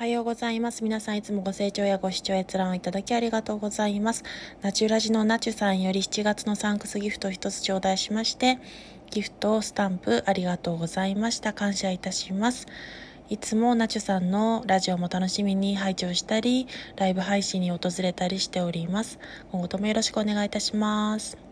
おはようございます。皆さんいつもご清聴やご視聴閲覧をいただきありがとうございます。ナチュラジのナチュさんより7月のサンクスギフト一つ頂戴しまして、ギフトスタンプありがとうございました。感謝いたします。いつもナチュさんのラジオも楽しみに拝聴したり、ライブ配信に訪れたりしております。今後ともよろしくお願いいたします。